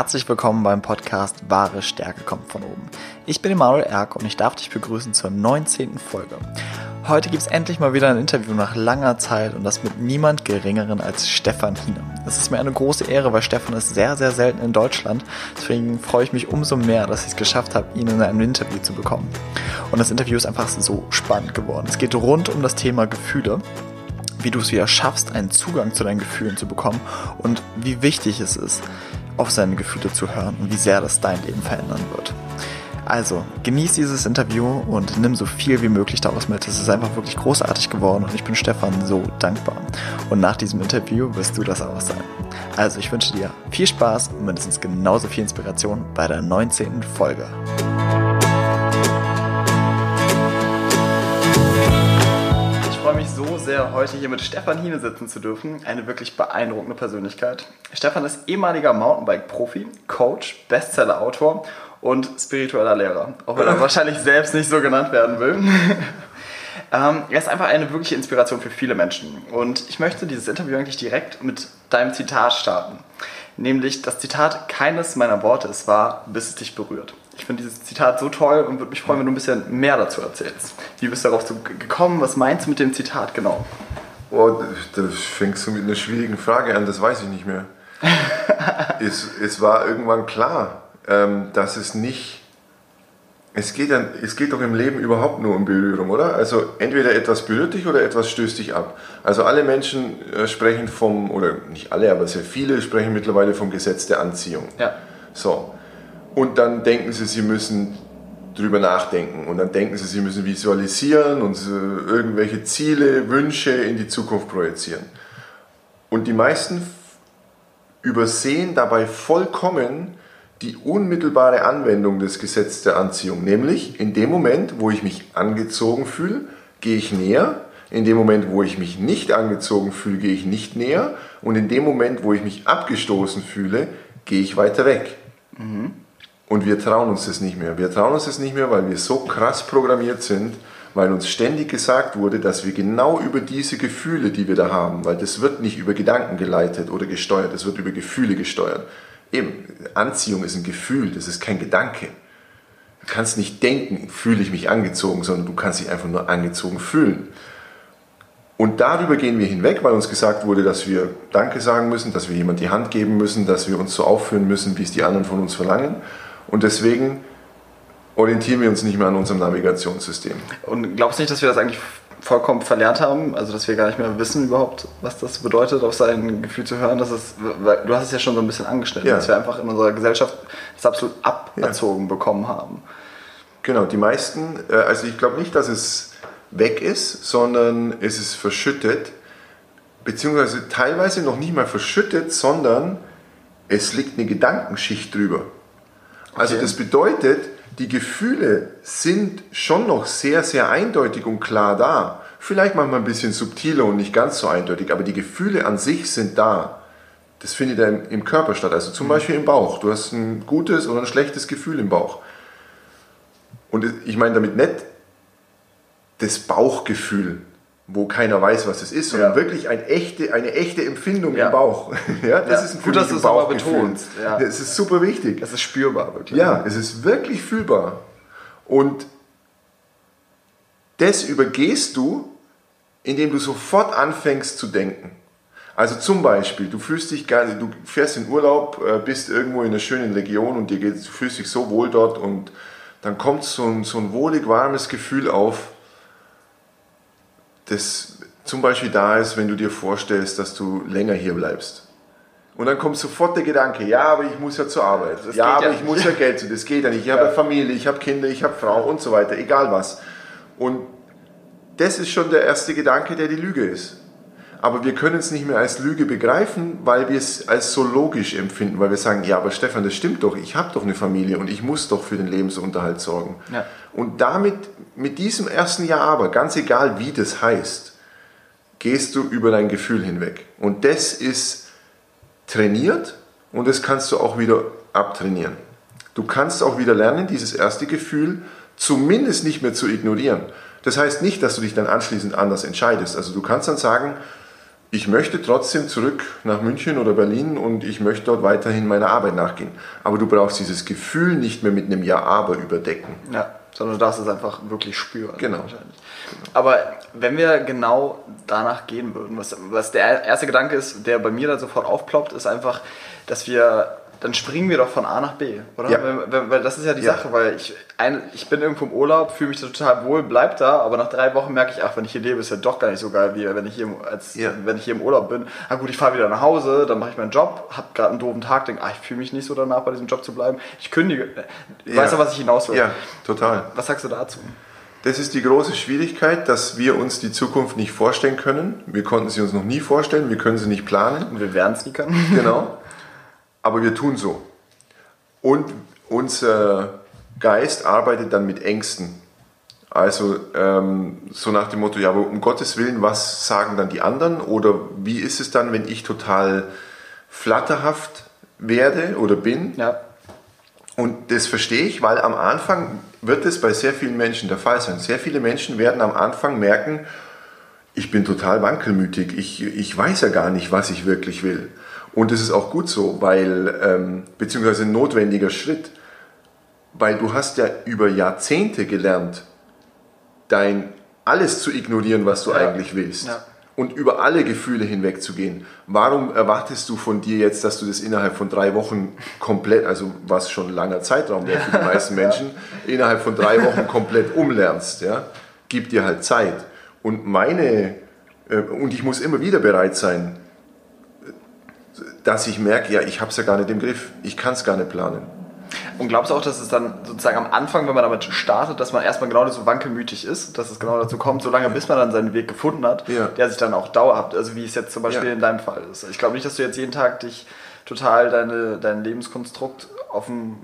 herzlich willkommen beim Podcast Wahre Stärke kommt von oben. Ich bin Emanuel Erk und ich darf dich begrüßen zur 19. Folge. Heute gibt es endlich mal wieder ein Interview nach langer Zeit und das mit niemand geringeren als Stefan Hine. Es ist mir eine große Ehre, weil Stefan ist sehr, sehr selten in Deutschland. Deswegen freue ich mich umso mehr, dass ich es geschafft habe, ihn in einem Interview zu bekommen. Und das Interview ist einfach so spannend geworden. Es geht rund um das Thema Gefühle wie du es wieder schaffst, einen Zugang zu deinen Gefühlen zu bekommen und wie wichtig es ist, auf seine Gefühle zu hören und wie sehr das dein Leben verändern wird. Also, genieß dieses Interview und nimm so viel wie möglich daraus mit. Es ist einfach wirklich großartig geworden und ich bin Stefan so dankbar. Und nach diesem Interview wirst du das auch sein. Also, ich wünsche dir viel Spaß und mindestens genauso viel Inspiration bei der 19. Folge. So sehr, heute hier mit Stefan Hine sitzen zu dürfen. Eine wirklich beeindruckende Persönlichkeit. Stefan ist ehemaliger Mountainbike-Profi, Coach, Bestseller-Autor und spiritueller Lehrer. Auch wenn er wahrscheinlich selbst nicht so genannt werden will. ähm, er ist einfach eine wirkliche Inspiration für viele Menschen. Und ich möchte dieses Interview eigentlich direkt mit deinem Zitat starten. Nämlich das Zitat, keines meiner Worte ist wahr, bis es dich berührt. Ich finde dieses Zitat so toll und würde mich freuen, wenn du ein bisschen mehr dazu erzählst. Wie bist du darauf gekommen? Was meinst du mit dem Zitat genau? Oh, da fängst du mit einer schwierigen Frage an, das weiß ich nicht mehr. es, es war irgendwann klar, ähm, dass es nicht. Es geht, dann, es geht doch im Leben überhaupt nur um Berührung, oder? Also entweder etwas berührt dich oder etwas stößt dich ab. Also alle Menschen äh, sprechen vom, oder nicht alle, aber sehr viele sprechen mittlerweile vom Gesetz der Anziehung. Ja. So. Und dann denken sie, sie müssen drüber nachdenken und dann denken sie, sie müssen visualisieren und irgendwelche Ziele, Wünsche in die Zukunft projizieren. Und die meisten übersehen dabei vollkommen die unmittelbare Anwendung des Gesetzes der Anziehung, nämlich in dem Moment, wo ich mich angezogen fühle, gehe ich näher, in dem Moment, wo ich mich nicht angezogen fühle, gehe ich nicht näher und in dem Moment, wo ich mich abgestoßen fühle, gehe ich weiter weg. Mhm. Und wir trauen uns das nicht mehr. Wir trauen uns das nicht mehr, weil wir so krass programmiert sind, weil uns ständig gesagt wurde, dass wir genau über diese Gefühle, die wir da haben, weil das wird nicht über Gedanken geleitet oder gesteuert, es wird über Gefühle gesteuert. Eben, Anziehung ist ein Gefühl, das ist kein Gedanke. Du kannst nicht denken, fühle ich mich angezogen, sondern du kannst dich einfach nur angezogen fühlen. Und darüber gehen wir hinweg, weil uns gesagt wurde, dass wir Danke sagen müssen, dass wir jemand die Hand geben müssen, dass wir uns so aufführen müssen, wie es die anderen von uns verlangen. Und deswegen orientieren wir uns nicht mehr an unserem Navigationssystem. Und glaubst du nicht, dass wir das eigentlich vollkommen verlernt haben? Also, dass wir gar nicht mehr wissen überhaupt, was das bedeutet, auf sein Gefühl zu hören? Dass es, du hast es ja schon so ein bisschen angeschnitten, ja. dass wir einfach in unserer Gesellschaft das absolut aberzogen ja. bekommen haben. Genau, die meisten, äh, also ich glaube nicht, dass es weg ist, sondern es ist verschüttet, beziehungsweise teilweise noch nicht mal verschüttet, sondern es liegt eine Gedankenschicht drüber. Also das bedeutet, die Gefühle sind schon noch sehr, sehr eindeutig und klar da. Vielleicht manchmal ein bisschen subtiler und nicht ganz so eindeutig, aber die Gefühle an sich sind da. Das findet ja im, Körper statt, also zum mhm. Beispiel im Bauch. Du hast ein gutes oder ein schlechtes Gefühl im Bauch. Und ich meine damit nicht das Bauchgefühl, wo keiner weiß, was es ist, sondern ja. wirklich ein echte, eine echte Empfindung ja. im Bauch. ja, das ja. ist ein Gut, dass du es aber betonst. Ja. Es ist super wichtig. Es ist spürbar, wirklich. Ja, es ist wirklich fühlbar. Und das übergehst du, indem du sofort anfängst zu denken. Also zum Beispiel, du fühlst dich gerne, du fährst in Urlaub, äh, bist irgendwo in einer schönen Region und dir geht, du fühlst dich so wohl dort und dann kommt so ein, so ein wohlig warmes Gefühl auf, das zum Beispiel da ist, wenn du dir vorstellst, dass du länger hier bleibst. Und dann kommt sofort der Gedanke, ja, aber ich muss ja zur Arbeit. Das ja, aber ja ich muss ja Geld zu. Das geht ja nicht. Ich ja. habe Familie, ich habe Kinder, ich habe Frau und so weiter, egal was. Und das ist schon der erste Gedanke, der die Lüge ist. Aber wir können es nicht mehr als Lüge begreifen, weil wir es als so logisch empfinden, weil wir sagen, ja, aber Stefan, das stimmt doch, ich habe doch eine Familie und ich muss doch für den Lebensunterhalt sorgen. Ja. Und damit, mit diesem ersten Jahr aber, ganz egal wie das heißt, gehst du über dein Gefühl hinweg. Und das ist trainiert und das kannst du auch wieder abtrainieren. Du kannst auch wieder lernen, dieses erste Gefühl zumindest nicht mehr zu ignorieren. Das heißt nicht, dass du dich dann anschließend anders entscheidest. Also du kannst dann sagen, ich möchte trotzdem zurück nach München oder Berlin und ich möchte dort weiterhin meiner Arbeit nachgehen. Aber du brauchst dieses Gefühl nicht mehr mit einem Ja-Aber überdecken. Ja, sondern du darfst es einfach wirklich spüren. Genau. Aber wenn wir genau danach gehen würden, was, was der erste Gedanke ist, der bei mir dann sofort aufploppt, ist einfach, dass wir dann springen wir doch von A nach B, oder? Ja. Weil, weil das ist ja die Ja. Sache, weil ich, ein, ich bin irgendwo im Urlaub, fühle mich total wohl, bleib da, aber nach drei Wochen merke ich, ach, wenn ich hier lebe, ist ja doch gar nicht so geil, wie wenn ich hier, im- als, Ja. wenn ich hier im Urlaub bin. Ah gut, ich fahre wieder nach Hause, dann mache ich meinen Job, habe gerade einen doofen Tag, denke, ah, ich fühle mich nicht so danach, bei diesem Job zu bleiben. Ich kündige. Du Ja. weißt ja, was ich hinaus will. Ja, total. Was sagst du dazu? Das ist die große Schwierigkeit, dass wir uns die Zukunft nicht vorstellen können. Wir konnten sie uns noch nie vorstellen, wir können sie nicht planen. Und wir werden es nie können. Genau. Aber wir tun so. Und unser Geist arbeitet dann mit Ängsten. Also ähm, so nach dem Motto, ja, aber um Gottes Willen, was sagen dann die anderen? Oder wie ist es dann, wenn ich total flatterhaft werde oder bin? Ja. Und das verstehe ich, weil am Anfang wird es bei sehr vielen Menschen der Fall sein. Sehr viele Menschen werden am Anfang merken, ich bin total wankelmütig, ich, ich weiß ja gar nicht, was ich wirklich will. Und das ist auch gut so, weil, ähm, beziehungsweise ein notwendiger Schritt, weil du hast ja über Jahrzehnte gelernt, dein alles zu ignorieren, was du Ja. eigentlich willst. Ja. Und über alle Gefühle hinwegzugehen. Warum erwartest du von dir jetzt, dass du das innerhalb von drei Wochen komplett, also was schon ein langer Zeitraum wäre für die meisten Menschen, innerhalb von drei Wochen komplett umlernst? Ja? Gib dir halt Zeit. Und meine, äh, und ich muss immer wieder bereit sein, dass ich merke, ja, ich habe es ja gar nicht im Griff, ich kann es gar nicht planen. Und glaubst du auch, dass es dann sozusagen am Anfang, wenn man damit startet, dass man erstmal genau so wankelmütig ist, dass es genau dazu kommt, solange bis man dann seinen Weg gefunden hat, Ja. der sich dann auch dauerhaft, also wie es jetzt zum Beispiel Ja. in deinem Fall ist. Ich glaube nicht, dass du jetzt jeden Tag dich total deine, dein Lebenskonstrukt auf den,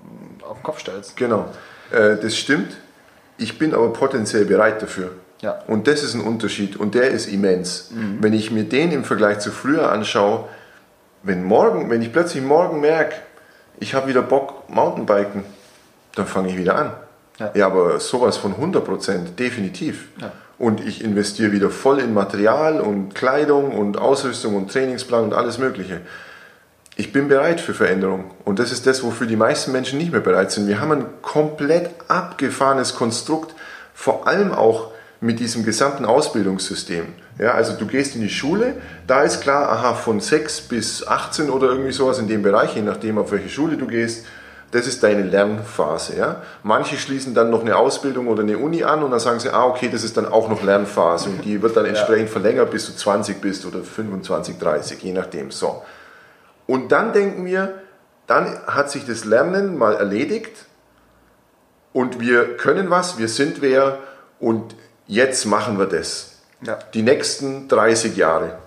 auf den Kopf stellst. Genau, äh, das stimmt. Ich bin aber potenziell bereit dafür. Ja. Und das ist ein Unterschied und der ist immens. Wenn ich mir den im Vergleich zu früher anschaue, wenn morgen, wenn ich plötzlich morgen merke, ich habe wieder Bock Mountainbiken, dann fange ich wieder an. Ja. Ja, aber sowas von 100%, definitiv. Ja. Und ich investiere wieder voll in Material und Kleidung und Ausrüstung und Trainingsplan und alles Mögliche. Ich bin bereit für Veränderung. Und das ist das, wofür die meisten Menschen nicht mehr bereit sind. Wir haben ein komplett abgefahrenes Konstrukt, vor allem auch mit diesem gesamten Ausbildungssystem. Ja, also du gehst in die Schule, da ist klar, aha, von 6 bis 18 oder irgendwie sowas in dem Bereich, je nachdem auf welche Schule du gehst, das ist deine Lernphase. Ja? Manche schließen dann noch eine Ausbildung oder eine Uni an und dann sagen sie, ah, okay, das ist dann auch noch Lernphase und die wird dann entsprechend verlängert, bis du 20 bist oder 25, 30, je nachdem. So. Und dann denken wir, dann hat sich das Lernen mal erledigt und wir können was, wir sind wer und jetzt machen wir das. Ja. Die nächsten 30 Jahre.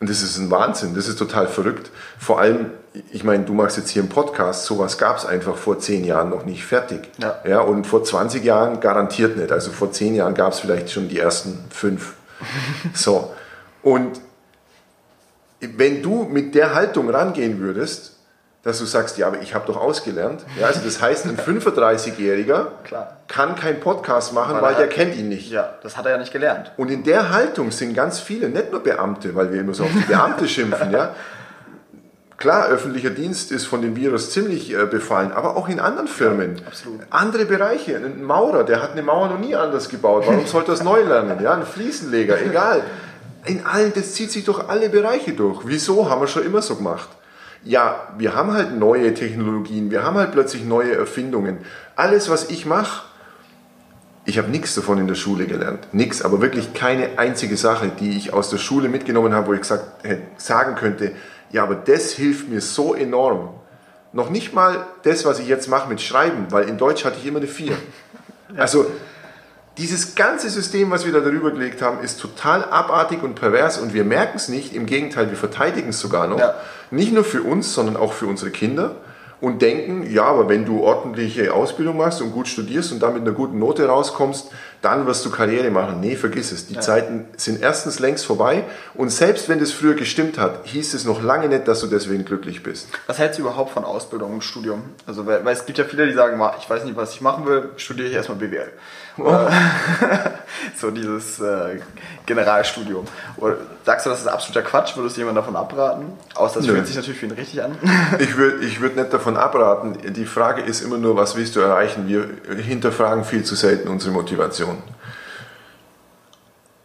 Und das ist ein Wahnsinn, das ist total verrückt. Vor allem, ich meine, du machst jetzt hier einen Podcast, sowas gab es einfach vor 10 Jahren noch nicht fertig. Ja. Ja, und vor 20 Jahren garantiert nicht. Also vor 10 Jahren gab es vielleicht schon die ersten fünf. so. Und wenn du mit der Haltung rangehen würdest, dass du sagst, ja, aber ich habe doch ausgelernt. Ja, also das heißt, ein 35-Jähriger Klar. kann keinen Podcast machen, Weil weil, er der hat- kennt ihn nicht. Ja, das hat er ja nicht gelernt. Und in der Haltung sind ganz viele, nicht nur Beamte, weil wir immer so auf die Beamte schimpfen, ja. Klar, öffentlicher Dienst ist von dem Virus ziemlich äh, befallen, aber auch in anderen Firmen. absolut. Andere Bereiche. Ein Maurer, der hat eine Mauer noch nie anders gebaut. Warum sollte er es neu lernen? Ja, ein Fliesenleger, egal. In allen, das zieht sich durch alle Bereiche durch. Wieso? Haben wir schon immer so gemacht. Ja, wir haben halt neue Technologien, wir haben halt plötzlich neue Erfindungen. Alles, was ich mache, ich habe nichts davon in der Schule gelernt. Nichts, aber wirklich keine einzige Sache, die ich aus der Schule mitgenommen habe, wo ich gesagt, sagen könnte, ja, aber das hilft mir so enorm. Noch nicht mal das, was ich jetzt mache mit Schreiben, weil in Deutsch hatte ich immer eine 4. Also dieses ganze System, was wir da darüber gelegt haben, ist total abartig und pervers und wir merken es nicht. Im Gegenteil, wir verteidigen es sogar noch. Ja. Nicht nur für uns, sondern auch für unsere Kinder und denken, ja, aber wenn du ordentliche Ausbildung machst und gut studierst und damit einer guten Note rauskommst, dann wirst du Karriere machen. Nee, vergiss es. Die ja. Zeiten sind erstens längst vorbei und selbst wenn das früher gestimmt hat, hieß es noch lange nicht, dass du deswegen glücklich bist. Was hältst du überhaupt von Ausbildung und Studium? Also, weil, weil es gibt ja viele, die sagen, ich weiß nicht, was ich machen will, studiere ich erstmal BWL. Oh. so dieses äh, Generalstudium. Oder sagst du, das ist absoluter Quatsch? Würdest du jemand davon abraten? Außer das Nö. fühlt sich natürlich für ihn richtig an. ich würde ich würd nicht davon abraten. Die Frage ist immer nur, was willst du erreichen? Wir hinterfragen viel zu selten unsere Motivation.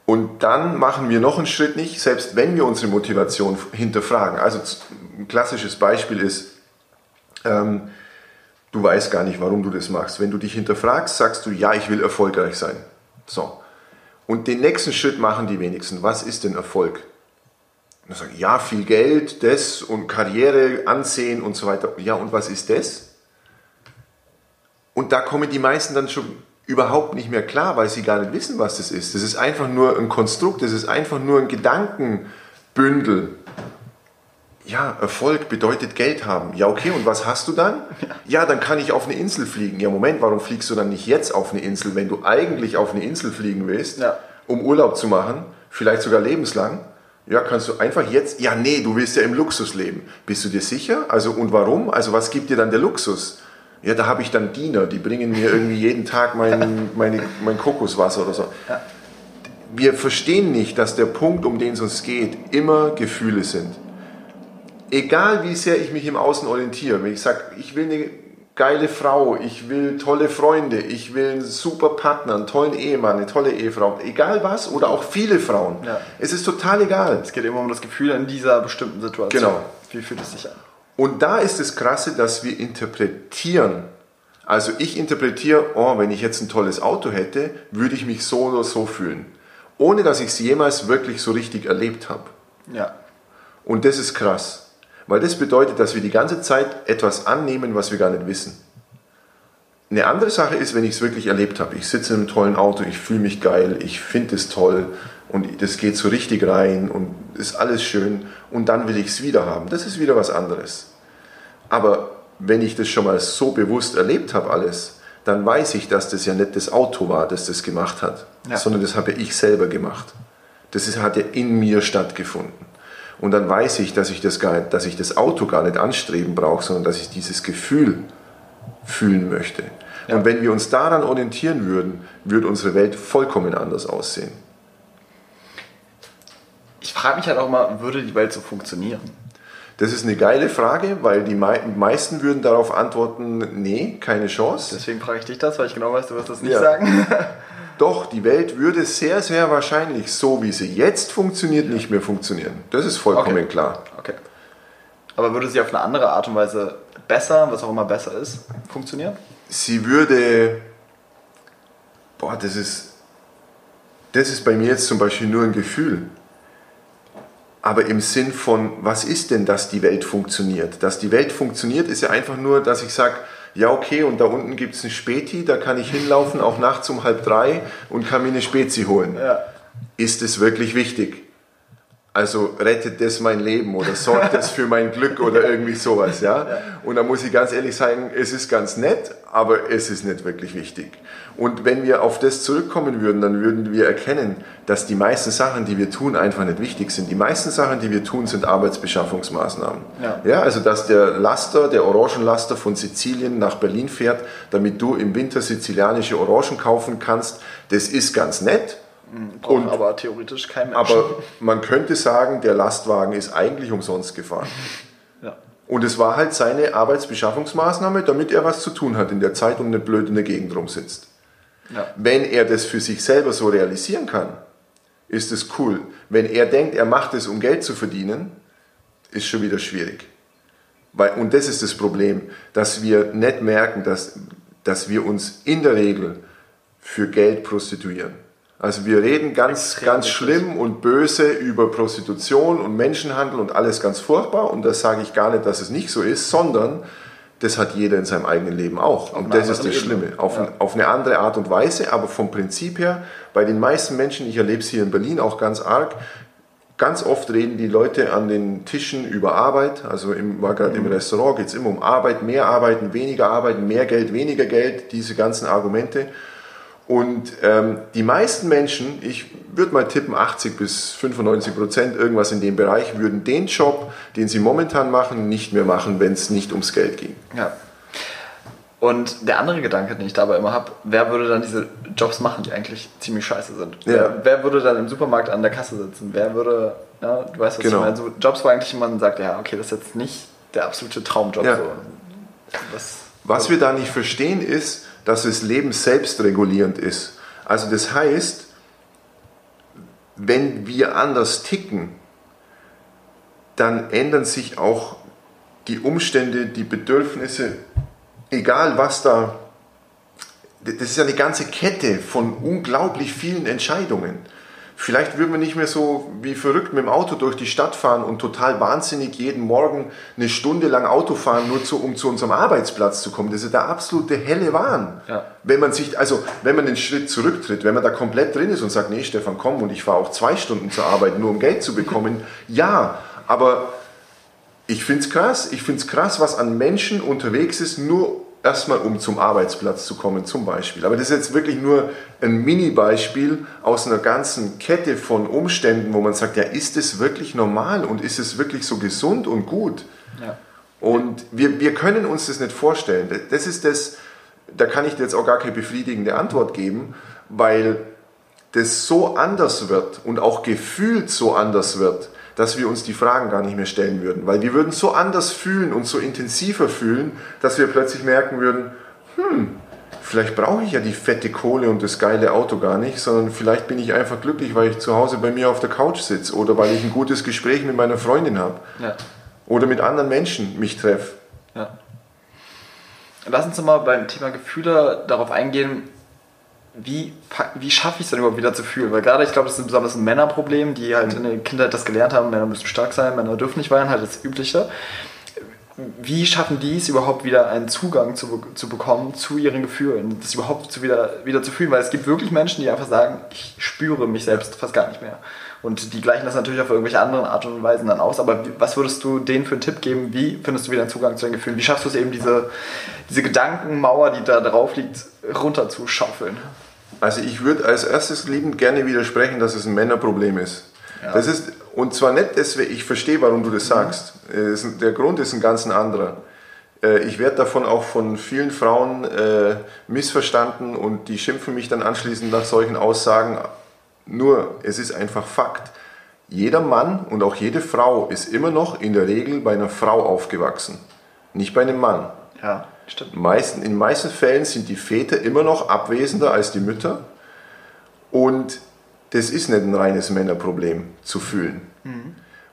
Und dann machen wir noch einen Schritt nicht, selbst wenn wir unsere Motivation hinterfragen. Also ein klassisches Beispiel ist, ähm, du weißt gar nicht, warum du das machst. Wenn du dich hinterfragst, sagst du, ja, ich will erfolgreich sein. So. Und den nächsten Schritt machen die wenigsten. Was ist denn Erfolg? Und dann sagen, ja, viel Geld, das und Karriere, Ansehen und so weiter. Ja, und was ist das? Und da kommen die meisten dann schon überhaupt nicht mehr klar, weil sie gar nicht wissen, was das ist. Das ist einfach nur ein Konstrukt, das ist einfach nur ein Gedankenbündel. Ja, Erfolg bedeutet Geld haben. Ja, okay, und was hast du dann? Ja, dann kann ich auf eine Insel fliegen. Ja, Moment, warum fliegst du dann nicht jetzt auf eine Insel, wenn du eigentlich auf eine Insel fliegen willst, ja. um Urlaub zu machen, vielleicht sogar lebenslang? Ja, kannst du einfach jetzt, ja, nee, du willst ja im Luxus leben. Bist du dir sicher? Also, und warum? Also, was gibt dir dann der Luxus? Ja, da habe ich dann Diener, die bringen mir irgendwie jeden Tag mein, meine, mein Kokoswasser oder so. Wir verstehen nicht, dass der Punkt, um den es uns geht, immer Gefühle sind. Egal wie sehr ich mich im Außen orientiere, wenn ich sage, ich will eine geile Frau, ich will tolle Freunde, ich will einen super Partner, einen tollen Ehemann, eine tolle Ehefrau, egal was, oder auch viele Frauen. Ja. Es ist total egal. Es geht immer um das Gefühl in dieser bestimmten Situation. Genau. Wie fühlt es sich an? Und da ist das Krasse, dass wir interpretieren. Also ich interpretiere, oh, wenn ich jetzt ein tolles Auto hätte, würde ich mich so oder so fühlen. Ohne dass ich es jemals wirklich so richtig erlebt habe. Ja. Und das ist krass. Weil das bedeutet, dass wir die ganze Zeit etwas annehmen, was wir gar nicht wissen. Eine andere Sache ist, wenn ich es wirklich erlebt habe. Ich sitze in einem tollen Auto, ich fühle mich geil, ich finde es toll und das geht so richtig rein und ist alles schön und dann will ich es wieder haben. Das ist wieder was anderes. Aber wenn ich das schon mal so bewusst erlebt habe alles, dann weiß ich, dass das ja nicht das Auto war, das das gemacht hat, ja. sondern das habe ich selber gemacht. Das ist, hat ja in mir stattgefunden. Und dann weiß ich, dass ich das, gar nicht, dass ich das Auto gar nicht anstreben brauche, sondern dass ich dieses Gefühl fühlen möchte. Ja. Und wenn wir uns daran orientieren würden, würde unsere Welt vollkommen anders aussehen ich frage mich halt auch mal, würde die Welt so funktionieren? Das ist eine geile Frage, weil die meisten würden darauf antworten, nee, keine Chance. Deswegen frage ich dich das, weil ich genau weiß, du wirst das nicht ja. sagen. Doch, die Welt würde sehr, sehr wahrscheinlich, so wie sie jetzt funktioniert, nicht mehr funktionieren. Das ist vollkommen okay. klar. Okay. Aber würde sie auf eine andere Art und Weise besser, was auch immer besser ist, funktionieren? Sie würde. Boah, das ist. Das ist bei mir jetzt zum Beispiel nur ein Gefühl aber im Sinn von, was ist denn, dass die Welt funktioniert? Dass die Welt funktioniert, ist ja einfach nur, dass ich sage, ja okay, und da unten gibt es einen Späti, da kann ich hinlaufen, auch nachts um halb drei und kann mir eine Spezi holen. Ja. Ist es wirklich wichtig? Also rettet das mein Leben oder sorgt das für mein Glück oder irgendwie sowas, ja? Und da muss ich ganz ehrlich sagen, es ist ganz nett, aber es ist nicht wirklich wichtig. Und wenn wir auf das zurückkommen würden, dann würden wir erkennen, dass die meisten Sachen, die wir tun, einfach nicht wichtig sind. Die meisten Sachen, die wir tun, sind Arbeitsbeschaffungsmaßnahmen. Ja. ja also, dass der Laster, der Orangenlaster von Sizilien nach Berlin fährt, damit du im Winter sizilianische Orangen kaufen kannst, das ist ganz nett. Und, aber theoretisch kein Mensch. Aber man könnte sagen, der Lastwagen ist eigentlich umsonst gefahren. ja. Und es war halt seine Arbeitsbeschaffungsmaßnahme, damit er was zu tun hat in der Zeit und nicht blöd in der Gegend rumsitzt. Ja. Wenn er das für sich selber so realisieren kann, ist es cool. Wenn er denkt, er macht es, um Geld zu verdienen, ist schon wieder schwierig. Weil, und das ist das Problem, dass wir nicht merken, dass, dass wir uns in der Regel für Geld prostituieren. Also wir reden ganz, ganz schlimm und böse über Prostitution und Menschenhandel und alles ganz furchtbar. Und das sage ich gar nicht, dass es nicht so ist, sondern das hat jeder in seinem eigenen Leben auch. und das ist das Schlimme. Auf, ja. auf, eine andere Art und Weise, aber vom Prinzip her, bei den meisten Menschen, ich erlebe es hier in Berlin auch ganz arg, ganz oft reden die Leute an den Tischen über Arbeit. Also im, war gerade mhm. im Restaurant, geht es immer um Arbeit, mehr arbeiten, weniger arbeiten, mehr Geld, weniger Geld, diese ganzen Argumente. Und ähm, die meisten Menschen, ich würde mal tippen, 80 bis 95 Prozent, irgendwas in dem Bereich, würden den Job, den sie momentan machen, nicht mehr machen, wenn es nicht ums Geld ging. Ja. Und der andere Gedanke, den ich dabei immer habe, wer würde dann diese Jobs machen, die eigentlich ziemlich scheiße sind? Ja. Wer, wer würde dann im Supermarkt an der Kasse sitzen? Wer würde, ja, du weißt, was Genau. ich meine, so Jobs, wo eigentlich man sagt, ja, okay, das ist jetzt nicht der absolute Traumjob. Ja. So. Das, Was wir da nicht verstehen ist, dass das Leben selbstregulierend ist. Also das heißt, wenn wir anders ticken, dann ändern sich auch die Umstände, die Bedürfnisse, egal was da. Das ist ja eine ganze Kette von unglaublich vielen Entscheidungen. Vielleicht würden wir nicht mehr so wie verrückt mit dem Auto durch die Stadt fahren und total wahnsinnig jeden Morgen eine Stunde lang Auto fahren, nur zu, um zu unserem Arbeitsplatz zu kommen. Das ist der absolute helle Wahn. Ja. Wenn man sich, also wenn man den Schritt zurücktritt, wenn man da komplett drin ist und sagt, nee, Stefan, komm und ich fahre auch zwei Stunden zur Arbeit, nur um Geld zu bekommen, ja, aber ich finde es krass, ich finde es krass, was an Menschen unterwegs ist, nur erstmal um zum Arbeitsplatz zu kommen zum Beispiel. Aber das ist jetzt wirklich nur ein Mini-Beispiel aus einer ganzen Kette von Umständen, wo man sagt, ja, ist es wirklich normal und ist es wirklich so gesund und gut? ja. Und wir, wir können uns das nicht vorstellen. Das ist das, da kann ich dir jetzt auch gar keine befriedigende Antwort geben, weil das so anders wird und auch gefühlt so anders wird, dass wir uns die Fragen gar nicht mehr stellen würden. Weil wir würden so anders fühlen und so intensiver fühlen, dass wir plötzlich merken würden, hm, vielleicht brauche ich ja die fette Kohle und das geile Auto gar nicht, sondern vielleicht bin ich einfach glücklich, weil ich zu Hause bei mir auf der Couch sitze oder weil ich ein gutes Gespräch mit meiner Freundin habe ja. oder mit anderen Menschen mich treffe. Ja. Lass uns mal beim Thema Gefühle darauf eingehen, wie, wie schaffe ich es denn überhaupt wieder zu fühlen? Weil gerade, ich glaube, das ist besonders ein Männerproblem, die halt in der Kindheit das gelernt haben, Männer müssen stark sein, Männer dürfen nicht weinen, halt das Übliche. Wie schaffen die es überhaupt wieder einen Zugang zu, zu bekommen zu ihren Gefühlen, das überhaupt zu wieder, wieder zu fühlen? Weil es gibt wirklich Menschen, die einfach sagen, ich spüre mich selbst fast gar nicht mehr. Und die gleichen das natürlich auf irgendwelche anderen Art und Weisen dann aus. Aber was würdest du denen für einen Tipp geben? Wie findest du wieder einen Zugang zu den Gefühlen? Wie schaffst du es eben, diese, diese Gedankenmauer, die da drauf liegt, runterzuschaufeln? Also ich würde als erstes liebend gerne widersprechen, dass es ein Männerproblem ist. Ja. Das ist und zwar nicht deswegen, ich verstehe, warum du das sagst. Äh, es ist- Der Grund ist ein ganz anderer. Äh, Ich werde davon auch von vielen Frauen äh, missverstanden und die schimpfen mich dann anschließend nach solchen Aussagen. Nur, es ist einfach Fakt. Jeder Mann und auch jede Frau ist immer noch in der Regel bei einer Frau aufgewachsen, nicht bei einem Mann. Ja. Meisten, in den meisten Fällen sind die Väter immer noch abwesender als die Mütter. Und das ist nicht ein reines Männerproblem zu fühlen.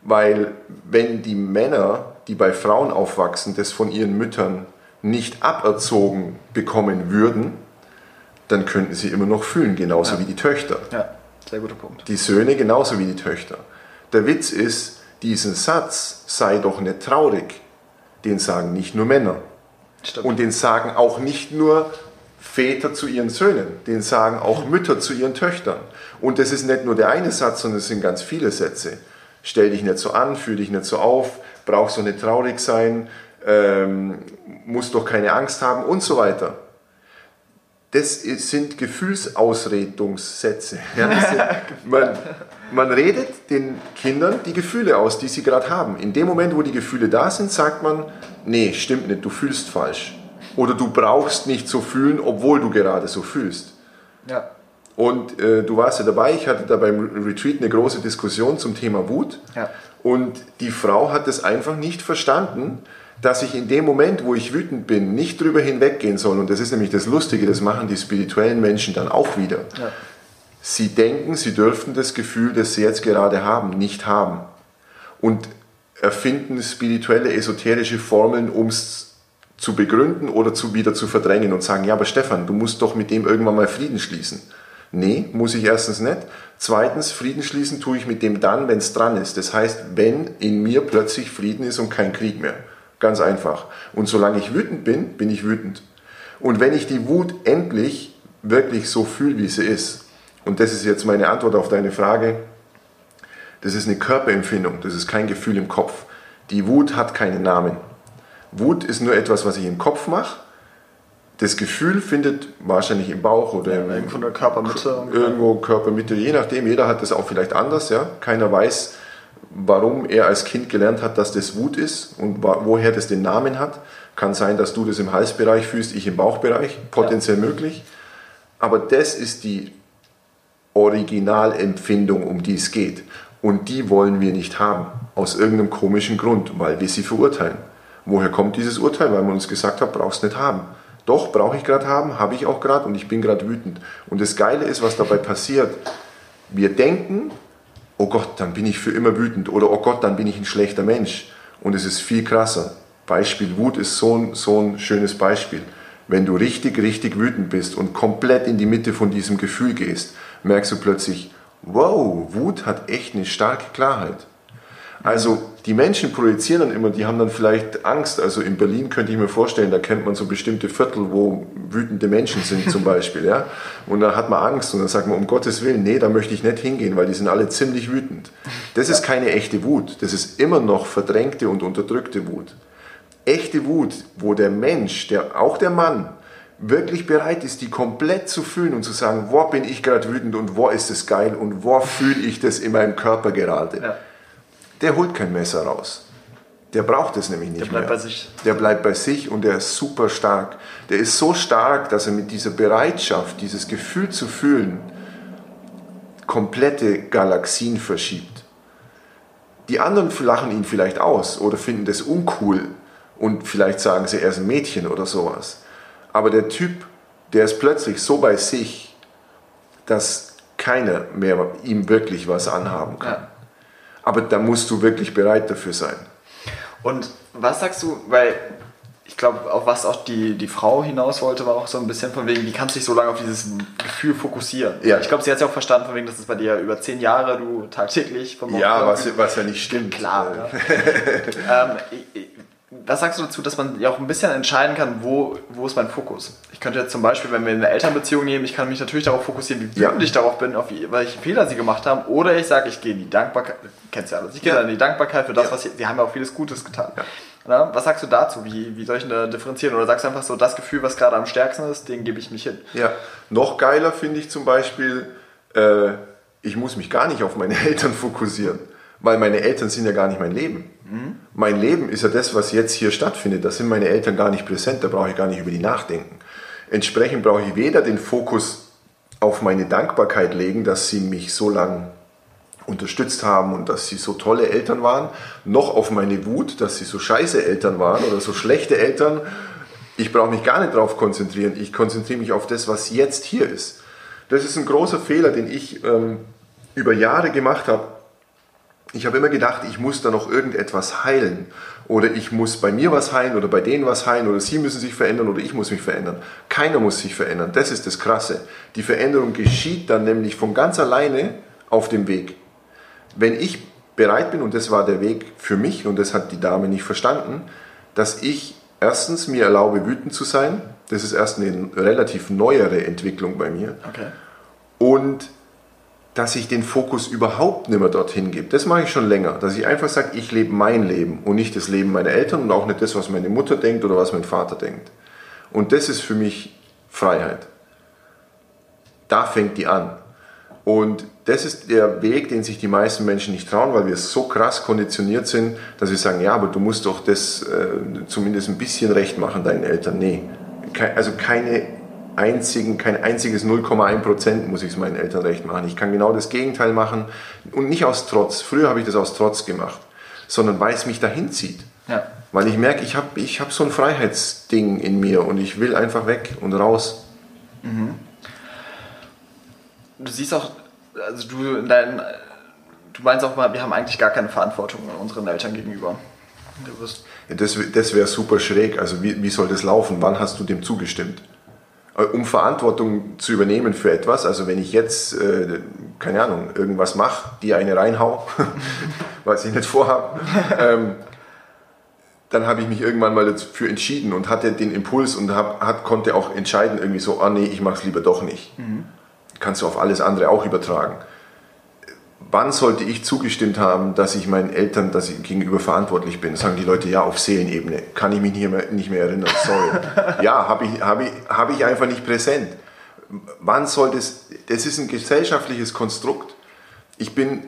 Weil wenn die Männer, die bei Frauen aufwachsen, das von ihren Müttern nicht aberzogen bekommen würden, dann könnten sie immer noch fühlen, genauso Ja. wie die Töchter. Ja, sehr guter Punkt. Die Söhne genauso wie die Töchter. Der Witz ist, diesen Satz sei doch nicht traurig, den sagen nicht nur Männer. Stimmt. Und den sagen auch nicht nur Väter zu ihren Söhnen, den sagen auch Mütter zu ihren Töchtern. Und das ist nicht nur der eine Satz, sondern es sind ganz viele Sätze. Stell dich nicht so an, fühl dich nicht so auf, brauchst doch nicht traurig sein, ähm, musst doch keine Angst haben und so weiter. Das sind Gefühlsausredungssätze. Ja, das sind, man, man redet den Kindern die Gefühle aus, die sie gerade haben. In dem Moment, wo die Gefühle da sind, sagt man, nee, stimmt nicht, du fühlst falsch. Oder du brauchst nicht so fühlen, obwohl du gerade so fühlst. Ja, Und äh, du warst ja dabei, ich hatte da beim Retreat eine große Diskussion zum Thema Wut. Ja. Und die Frau hat es einfach nicht verstanden, dass ich in dem Moment, wo ich wütend bin, nicht drüber hinweggehen soll. Und das ist nämlich das Lustige, das machen die spirituellen Menschen dann auch wieder. ja. Sie denken, sie dürften das Gefühl, das sie jetzt gerade haben, nicht haben. Und erfinden spirituelle, esoterische Formeln, um es zu begründen oder zu, wieder zu verdrängen und sagen, ja, aber Stefan, du musst doch mit dem irgendwann mal Frieden schließen. Nee, muss ich erstens nicht. Zweitens, Frieden schließen tue ich mit dem dann, wenn es dran ist. Das heißt, wenn in mir plötzlich Frieden ist und kein Krieg mehr. Ganz einfach. Und solange ich wütend bin, bin ich wütend. Und wenn ich die Wut endlich wirklich so fühle, wie sie ist, und das ist jetzt meine Antwort auf deine Frage, das ist eine Körperempfindung, das ist kein Gefühl im Kopf. Die Wut hat keinen Namen. Wut ist nur etwas, was ich im Kopf mache. das Gefühl findet wahrscheinlich im Bauch oder ja, irgendwo in der Körpermitte. Irgendwo Körpermitte, je nachdem. Jeder hat das auch vielleicht anders. Ja? Keiner weiß, warum er als Kind gelernt hat, dass das Wut ist und woher das den Namen hat. Kann sein, dass du das im Halsbereich fühlst, ich im Bauchbereich, potenziell ja. möglich. Aber das ist die Originalempfindung, um die es geht. Und die wollen wir nicht haben, aus irgendeinem komischen Grund, weil wir sie verurteilen. Woher kommt dieses Urteil? Weil man uns gesagt hat, brauchst nicht haben. Doch, brauche ich gerade haben, habe ich auch gerade und ich bin gerade wütend. Und das Geile ist, was dabei passiert. Wir denken, oh Gott, dann bin ich für immer wütend oder oh Gott, dann bin ich ein schlechter Mensch. Und es ist viel krasser. Beispiel Wut ist so ein, so ein schönes Beispiel. Wenn du richtig, richtig wütend bist und komplett in die Mitte von diesem Gefühl gehst, merkst du plötzlich, wow, Wut hat echt eine starke Klarheit. Also die Menschen projizieren dann immer, die haben dann vielleicht Angst. Also in Berlin könnte ich mir vorstellen, da kennt man so bestimmte Viertel, wo wütende Menschen sind zum Beispiel. ja? Und da hat man Angst und dann sagt man, um Gottes Willen, nee, da möchte ich nicht hingehen, weil die sind alle ziemlich wütend. Das ist keine echte Wut, das ist immer noch verdrängte und unterdrückte Wut. Echte Wut, wo der Mensch, der, auch der Mann, wirklich bereit ist, die komplett zu fühlen und zu sagen, wo bin ich gerade wütend und wo ist es geil und wo fühle ich das in meinem Körper gerade. Ja der holt kein Messer raus. Der braucht es nämlich nicht der bleibt mehr. Bei sich. Der bleibt bei sich und der ist super stark. Der ist so stark, dass er mit dieser Bereitschaft, dieses Gefühl zu fühlen, komplette Galaxien verschiebt. Die anderen lachen ihn vielleicht aus oder finden das uncool und vielleicht sagen sie, er ist ein Mädchen oder sowas. Aber der Typ, der ist plötzlich so bei sich, dass keiner mehr ihm wirklich was anhaben kann. Ja. Aber da musst du wirklich bereit dafür sein. Und was sagst du, weil ich glaube, auf was auch die, die Frau hinaus wollte, war auch so ein bisschen von wegen, wie kannst du dich so lange auf dieses Gefühl fokussieren? Ja. Ich glaube, sie hat es ja auch verstanden, von wegen, dass es bei dir über zehn Jahre du tagtäglich vom Ja, was, was ja nicht stimmt. Klar. Ja. ähm, was sagst du dazu, dass man ja auch ein bisschen entscheiden kann, wo, wo ist mein Fokus? Ich könnte jetzt zum Beispiel, wenn wir eine Elternbeziehung nehmen, ich kann mich natürlich darauf fokussieren, wie wütend ja. ich darauf bin, auf welche Fehler sie gemacht haben. Oder ich sage, ich gehe in die Dankbarkeit, kennst du ja alles, ich gehe ja. in die Dankbarkeit für das, ja. was sie, sie haben ja auch vieles Gutes getan. Ja. Was sagst du dazu? Wie, wie soll ich da differenzieren? Oder sagst du einfach so, das Gefühl, was gerade am stärksten ist, den gebe ich mich hin? Ja, noch geiler finde ich zum Beispiel, äh, ich muss mich gar nicht auf meine Eltern fokussieren, weil meine Eltern sind ja gar nicht mein Leben. Mhm. Mein Leben ist ja das, was jetzt hier stattfindet. Da sind meine Eltern gar nicht präsent, da brauche ich gar nicht über die nachdenken. Entsprechend brauche ich weder den Fokus auf meine Dankbarkeit legen, dass sie mich so lange unterstützt haben und dass sie so tolle Eltern waren, noch auf meine Wut, dass sie so scheiße Eltern waren oder so schlechte Eltern. Ich brauche mich gar nicht darauf konzentrieren. Ich konzentriere mich auf das, was jetzt hier ist. Das ist ein großer Fehler, den ich ähm, über Jahre gemacht habe ich habe immer gedacht, ich muss da noch irgendetwas heilen. Oder ich muss bei mir was heilen oder bei denen was heilen oder sie müssen sich verändern oder ich muss mich verändern. Keiner muss sich verändern. Das ist das Krasse. Die Veränderung geschieht dann nämlich von ganz alleine auf dem Weg. Wenn ich bereit bin, und das war der Weg für mich, und das hat die Dame nicht verstanden, dass ich erstens mir erlaube, wütend zu sein. Das ist erst eine relativ neuere Entwicklung bei mir. Okay. Und dass ich den Fokus überhaupt nicht mehr dorthin gebe. Das mache ich schon länger, dass ich einfach sage, ich lebe mein Leben und nicht das Leben meiner Eltern und auch nicht das, was meine Mutter denkt oder was mein Vater denkt. Und das ist für mich Freiheit. Da fängt die an. Und das ist der Weg, den sich die meisten Menschen nicht trauen, weil wir so krass konditioniert sind, dass wir sagen, ja, aber du musst doch das äh, zumindest ein bisschen recht machen deinen Eltern. Nee, also keine einzigen, kein einziges 0,1 Prozent muss ich es meinen Eltern recht machen. Ich kann genau das Gegenteil machen und nicht aus Trotz. Früher habe ich das aus Trotz gemacht, sondern weil es mich dahin zieht. Ja. Weil ich merke, ich habe ich hab so ein Freiheitsding in mir und ich will einfach weg und raus. Mhm. Du siehst auch, also du in deinen, du meinst auch mal, wir haben eigentlich gar keine Verantwortung unseren Eltern gegenüber. Ja, das das wäre super schräg. Also wie, wie soll das laufen? Wann hast du dem zugestimmt? Äh, um Verantwortung zu übernehmen für etwas. Also wenn ich jetzt, äh, keine Ahnung, irgendwas mache, die eine reinhau, was ich nicht vorhabe, ähm, dann habe ich mich irgendwann mal dafür entschieden und hatte den Impuls und hab, hat, konnte auch entscheiden, irgendwie so, ah nee, ich mache es lieber doch nicht. Mhm. Kannst du auf alles andere auch übertragen. Wann sollte ich zugestimmt haben, dass ich meinen Eltern dass ich gegenüber verantwortlich bin? Sagen die Leute, ja, auf Seelenebene. Kann ich mich nicht mehr, nicht mehr erinnern, sorry. ja, habe ich, hab ich, hab ich einfach nicht präsent. Wann soll das, das ist ein gesellschaftliches Konstrukt. Ich bin,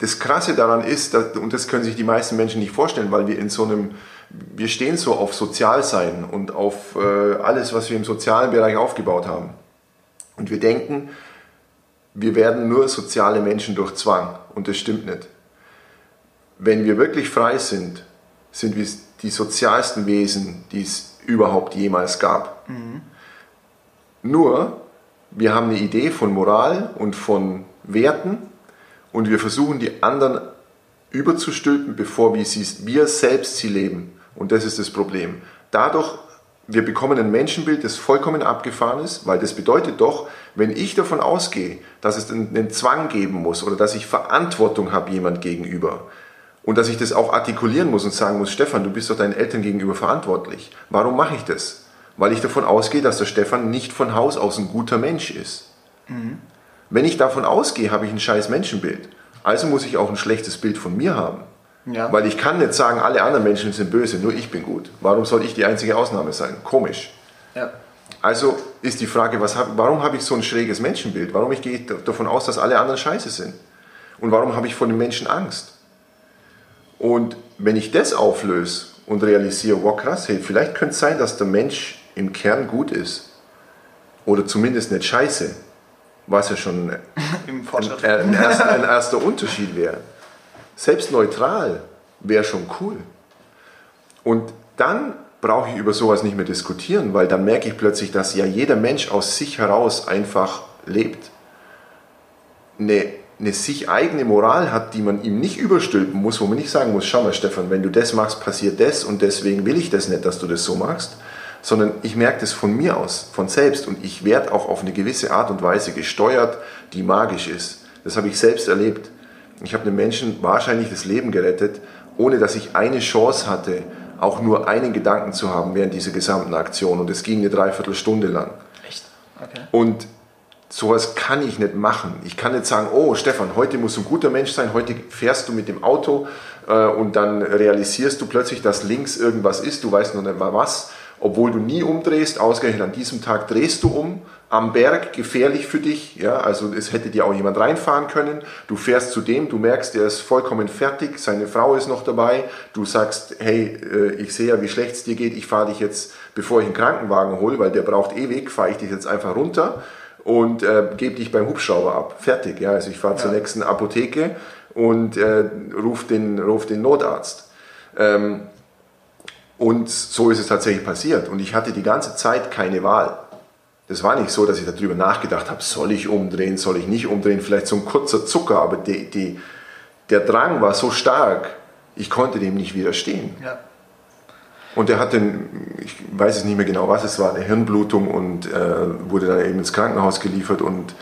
das Krasse daran ist, dass, und das können sich die meisten Menschen nicht vorstellen, weil wir in so einem, wir stehen so auf Sozialsein und auf äh, alles, was wir im sozialen Bereich aufgebaut haben. Und wir denken, wir werden nur soziale Menschen durch Zwang und das stimmt nicht. Wenn wir wirklich frei sind, sind wir die sozialsten Wesen, die es überhaupt jemals gab. Mhm. Nur, wir haben eine Idee von Moral und von Werten und wir versuchen die anderen überzustülpen, bevor wir, sie, wir selbst sie leben. Und das ist das Problem. Dadurch wir bekommen ein Menschenbild, das vollkommen abgefahren ist, weil das bedeutet doch, wenn ich davon ausgehe, dass es einen Zwang geben muss oder dass ich Verantwortung habe jemand gegenüber und dass ich das auch artikulieren muss und sagen muss, Stefan, du bist doch deinen Eltern gegenüber verantwortlich. Warum mache ich das? Weil ich davon ausgehe, dass der Stefan nicht von Haus aus ein guter Mensch ist. Mhm. Wenn ich davon ausgehe, habe ich ein scheiß Menschenbild. Also muss ich auch ein schlechtes Bild von mir haben. Ja. Weil ich kann nicht sagen, alle anderen Menschen sind böse, nur ich bin gut. Warum soll ich die einzige Ausnahme sein? Komisch. Ja. Also ist die Frage, was hab, warum habe ich so ein schräges Menschenbild? Warum ich gehe davon aus, dass alle anderen scheiße sind? Und warum habe ich vor den Menschen Angst? Und wenn ich das auflöse und realisiere, wow krass, hey, vielleicht könnte es sein, dass der Mensch im Kern gut ist. Oder zumindest nicht scheiße. Was ja schon ein, ein, erster, ein erster Unterschied wäre. Selbst neutral wäre schon cool. Und dann brauche ich über sowas nicht mehr diskutieren, weil dann merke ich plötzlich, dass ja jeder Mensch aus sich heraus einfach lebt. Eine, eine sich eigene Moral hat, die man ihm nicht überstülpen muss, wo man nicht sagen muss, schau mal Stefan, wenn du das machst, passiert das und deswegen will ich das nicht, dass du das so machst, sondern ich merke das von mir aus, von selbst und ich werde auch auf eine gewisse Art und Weise gesteuert, die magisch ist. Das habe ich selbst erlebt. Ich habe einem Menschen wahrscheinlich das Leben gerettet, ohne dass ich eine Chance hatte, auch nur einen Gedanken zu haben während dieser gesamten Aktion. Und es ging eine Dreiviertelstunde lang. Echt? Okay. Und sowas kann ich nicht machen. Ich kann nicht sagen, oh Stefan, heute musst du ein guter Mensch sein, heute fährst du mit dem Auto äh, und dann realisierst du plötzlich, dass links irgendwas ist, du weißt noch nicht mal was, obwohl du nie umdrehst, ausgerechnet an diesem Tag drehst du um am Berg gefährlich für dich. Ja, also es hätte dir auch jemand reinfahren können. Du fährst zu dem, du merkst, der ist vollkommen fertig, seine Frau ist noch dabei. Du sagst, hey, äh, ich sehe ja, wie schlecht es dir geht. Ich fahre dich jetzt, bevor ich einen Krankenwagen hole, weil der braucht ewig, fahre ich dich jetzt einfach runter und äh, gebe dich beim Hubschrauber ab. Fertig. Ja, also ich fahre ja. zur nächsten Apotheke und äh, ruf den, ruf den Notarzt. Ähm, und so ist es tatsächlich passiert. Und ich hatte die ganze Zeit keine Wahl. Das war nicht so, dass ich darüber nachgedacht habe, soll ich umdrehen, soll ich nicht umdrehen, vielleicht so ein kurzer Zucker, aber die, die, der Drang war so stark, ich konnte dem nicht widerstehen. Ja. Und er hatte, ich weiß es nicht mehr genau, was es war, eine Hirnblutung und äh, wurde dann eben ins Krankenhaus geliefert und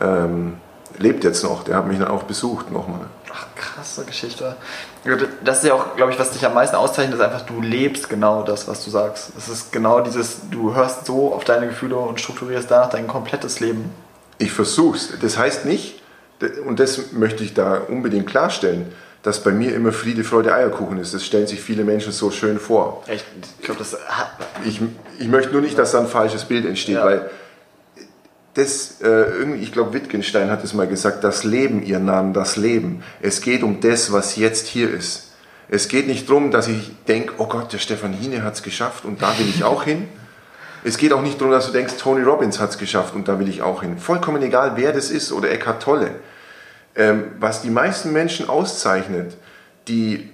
ähm, lebt jetzt noch. Der hat mich dann auch besucht nochmal. Ach, krasse Geschichte. Das ist ja auch, glaube ich, was dich am meisten auszeichnet, ist einfach, du lebst genau das, was du sagst. Es ist genau dieses, du hörst so auf deine Gefühle und strukturierst danach dein komplettes Leben. Ich versuch's. Das heißt nicht, und das möchte ich da unbedingt klarstellen, dass bei mir immer Friede, Freude, Eierkuchen ist. Das stellen sich viele Menschen so schön vor. Ich glaube, das. Ich, ich möchte nur nicht, dass da ein falsches Bild entsteht, ja. weil das, äh, ich glaube, Wittgenstein hat es mal gesagt, das Leben, ihr Namen, das Leben. Es geht um das, was jetzt hier ist. Es geht nicht darum, dass ich denke, oh Gott, der Stefan Hine hat es geschafft und da will ich auch hin. Es geht auch nicht darum, dass du denkst, Tony Robbins hat es geschafft und da will ich auch hin. Vollkommen egal, wer das ist oder Eckhart Tolle. Ähm, was die meisten Menschen auszeichnet, die,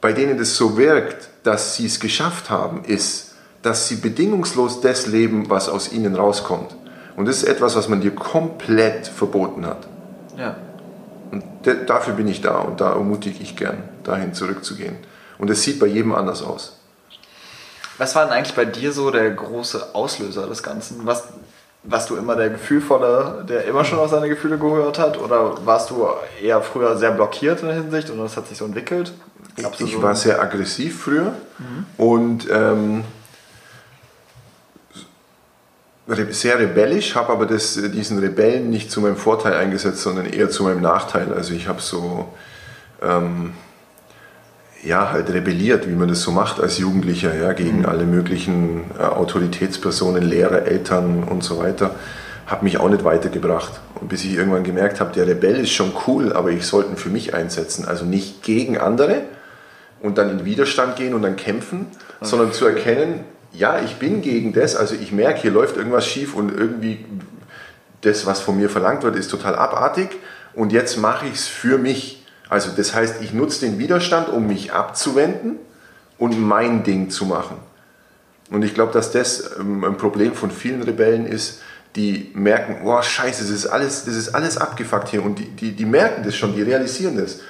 bei denen das so wirkt, dass sie es geschafft haben, ist, dass sie bedingungslos das leben, was aus ihnen rauskommt. Und das ist etwas, was man dir komplett verboten hat. Ja. Und dafür bin ich da und da ermutige ich gern, dahin zurückzugehen. Und es sieht bei jedem anders aus. Was war denn eigentlich bei dir so der große Auslöser des Ganzen? Was, warst du immer der Gefühlvolle, der immer schon auf seine Gefühle gehört hat? Oder warst du eher früher sehr blockiert in der Hinsicht und das hat sich so entwickelt? Ich, ich war sehr aggressiv früher mhm. und ähm, sehr rebellisch, habe aber das, diesen Rebellen nicht zu meinem Vorteil eingesetzt, sondern eher zu meinem Nachteil. Also ich habe so, ähm, ja, halt rebelliert, wie man das so macht als Jugendlicher, ja, gegen mhm. alle möglichen äh, Autoritätspersonen, Lehrer, Eltern und so weiter. Habe mich auch nicht weitergebracht. Und bis ich irgendwann gemerkt habe, der Rebell ist schon cool, aber ich sollte ihn für mich einsetzen. Also nicht gegen andere und dann in Widerstand gehen und dann kämpfen, okay. sondern zu erkennen, ja, ich bin gegen das, also ich merke, hier läuft irgendwas schief und irgendwie das, was von mir verlangt wird, ist total abartig und jetzt mache ich es für mich. Also das heißt, ich nutze den Widerstand, um mich abzuwenden und mein Ding zu machen. Und ich glaube, dass das ähm, ein Problem von vielen Rebellen ist, die merken, boah, scheiße, das ist alles, das ist alles abgefuckt hier. Und die, die, die merken das schon, die realisieren das.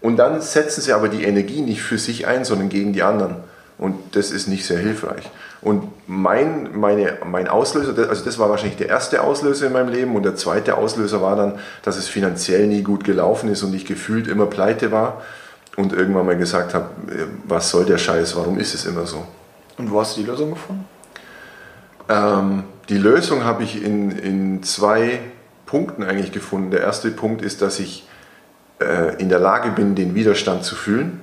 Und dann setzen sie aber die Energie nicht für sich ein, sondern gegen die anderen. Und das ist nicht sehr hilfreich. Und mein, meine, mein Auslöser, also das war wahrscheinlich der erste Auslöser in meinem Leben und der zweite Auslöser war dann, dass es finanziell nie gut gelaufen ist und ich gefühlt immer pleite war und irgendwann mal gesagt habe, äh, was soll der Scheiß, warum ist es immer so? Und wo hast du die Lösung gefunden? Ähm, die Lösung habe ich in, in zwei Punkten eigentlich gefunden. Der erste Punkt ist, dass ich äh, in der Lage bin, den Widerstand zu fühlen.